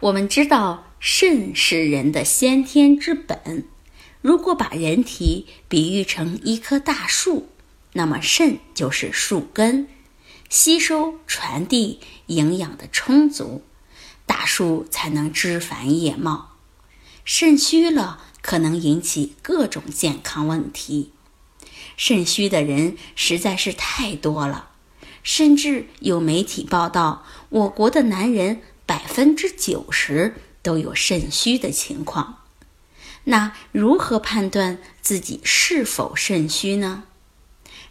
我们知道肾是人的先天之本。如果把人体比喻成一棵大树，那么肾就是树根，吸收、传递营养的充足，大树才能枝繁叶茂。肾虚了，可能引起各种健康问题。肾虚的人实在是太多了。甚至有媒体报道，我国的男人百分之九十都有肾虚的情况。那如何判断自己是否肾虚呢？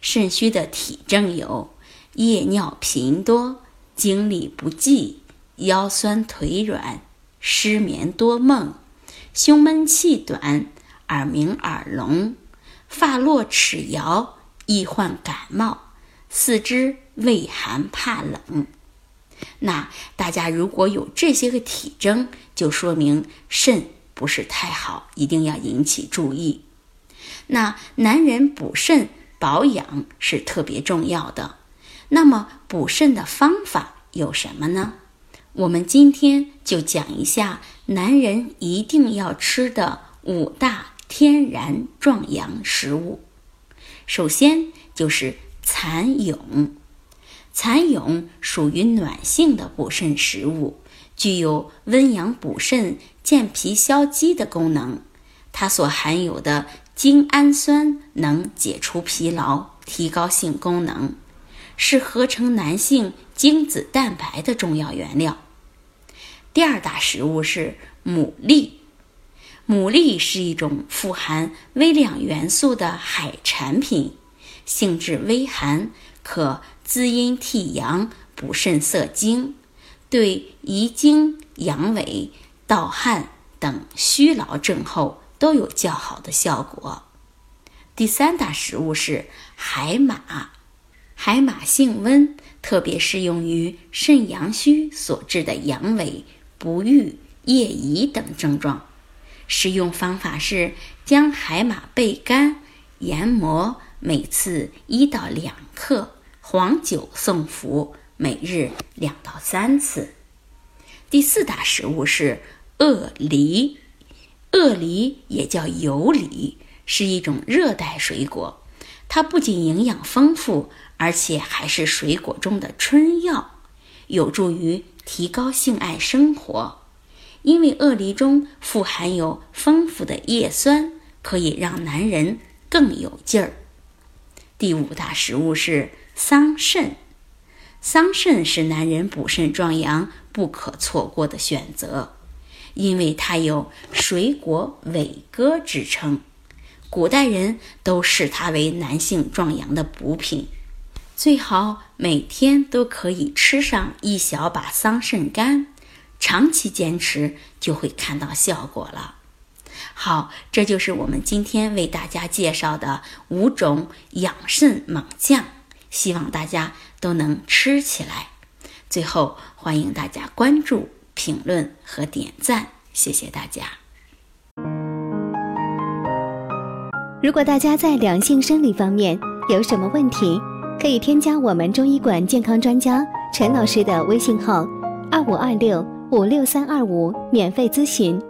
肾虚的体征有：夜尿频多、精力不济、腰酸腿软、失眠多梦、胸闷气短、耳鸣耳聋、发落齿摇、易患感冒。四肢畏寒怕冷，那大家如果有这些个体征，就说明肾不是太好，一定要引起注意。那男人补肾保养是特别重要的，那么补肾的方法有什么呢？我们今天就讲一下男人一定要吃的五大天然壮阳食物。首先就是。蚕蛹，蚕蛹属于暖性的补肾食物，具有温阳补肾、健脾消积的功能。它所含有的精氨酸能解除疲劳，提高性功能，是合成男性精子蛋白的重要原料。第二大食物是牡蛎，牡蛎是一种富含微量元素的海产品。性质微寒，可滋阴替阳、补肾涩精，对遗精、阳痿、盗汗等虚劳症候都有较好的效果。第三大食物是海马，海马性温，特别适用于肾阳虚所致的阳痿、不育、夜遗等症状。使用方法是将海马焙干、研磨。每次一到两克，黄酒送服，每日两到三次。第四大食物是鳄梨，鳄梨也叫油梨，是一种热带水果。它不仅营养丰富，而且还是水果中的春药，有助于提高性爱生活。因为鳄梨中富含有丰富的叶酸，可以让男人更有劲儿。第五大食物是桑葚，桑葚是男人补肾壮阳不可错过的选择，因为它有“水果伟哥”之称，古代人都视它为男性壮阳的补品，最好每天都可以吃上一小把桑葚干，长期坚持就会看到效果了。好，这就是我们今天为大家介绍的五种养肾猛将，希望大家都能吃起来。最后，欢迎大家关注、评论和点赞，谢谢大家。如果大家在两性生理方面有什么问题，可以添加我们中医馆健康专家陈老师的微信号：二五二六五六三二五，免费咨询。